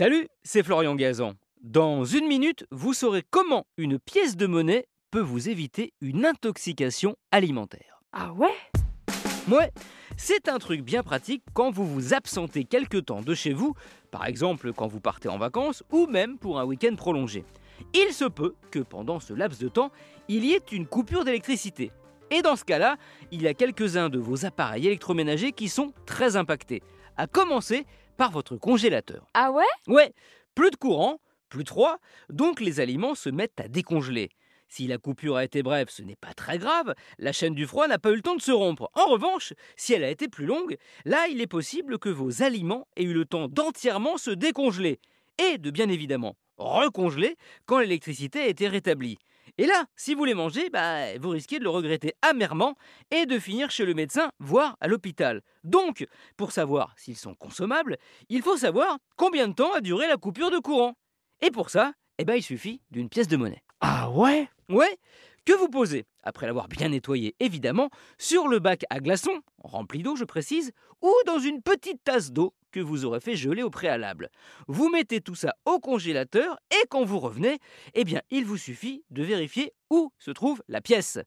Salut, c'est Florian Gazan. Dans une minute, vous saurez comment une pièce de monnaie peut vous éviter une intoxication alimentaire. Ah ouais? Ouais, c'est un truc bien pratique quand vous vous absentez quelque temps de chez vous, par exemple quand vous partez en vacances ou même pour un week-end prolongé. Il se peut que pendant ce laps de temps, il y ait une coupure d'électricité. Et dans ce cas-là, il y a quelques-uns de vos appareils électroménagers qui sont très impactés, à commencer par votre congélateur. Ah ouais? Ouais, plus de courant, plus de froid, donc les aliments se mettent à décongeler. Si la coupure a été brève, ce n'est pas très grave, la chaîne du froid n'a pas eu le temps de se rompre. En revanche, si elle a été plus longue, là il est possible que vos aliments aient eu le temps d'entièrement se décongeler, et de bien évidemment recongeler quand l'électricité a été rétablie. Et là, si vous les mangez, bah, vous risquez de le regretter amèrement et de finir chez le médecin, voire à l'hôpital. Donc, pour savoir s'ils sont consommables, il faut savoir combien de temps a duré la coupure de courant. Et pour ça, eh ben, il suffit d'une pièce de monnaie. Ah ouais? Ouais, que vous posez, après l'avoir bien nettoyé évidemment, sur le bac à glaçons, rempli d'eau je précise, ou dans une petite tasse d'eau que vous aurez fait geler au préalable. Vous mettez tout ça au congélateur et quand vous revenez, eh bien il vous suffit de vérifier où se trouve la pièce.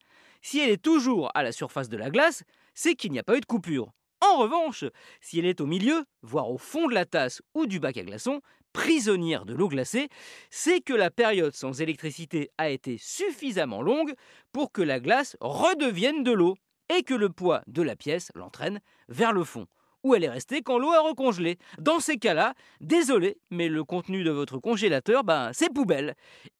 Si elle est toujours à la surface de la glace, c'est qu'il n'y a pas eu de coupure. En revanche, si elle est au milieu, voire au fond de la tasse ou du bac à glaçons, prisonnière de l'eau glacée, c'est que la période sans électricité a été suffisamment longue pour que la glace redevienne de l'eau et que le poids de la pièce l'entraîne vers le fond, où elle est restée quand l'eau a recongelé. Dans ces cas-là, désolé, mais le contenu de votre congélateur, ben, c'est poubelle.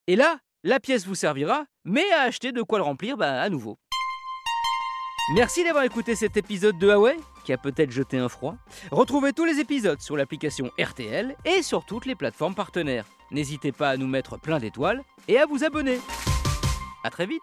Et là, la pièce vous servira, mais à acheter de quoi le remplir ben, à nouveau. Merci d'avoir écouté cet épisode de Huawei qui a peut-être jeté un froid. Retrouvez tous les épisodes sur l'application RTL et sur toutes les plateformes partenaires. N'hésitez pas à nous mettre plein d'étoiles et à vous abonner. A très vite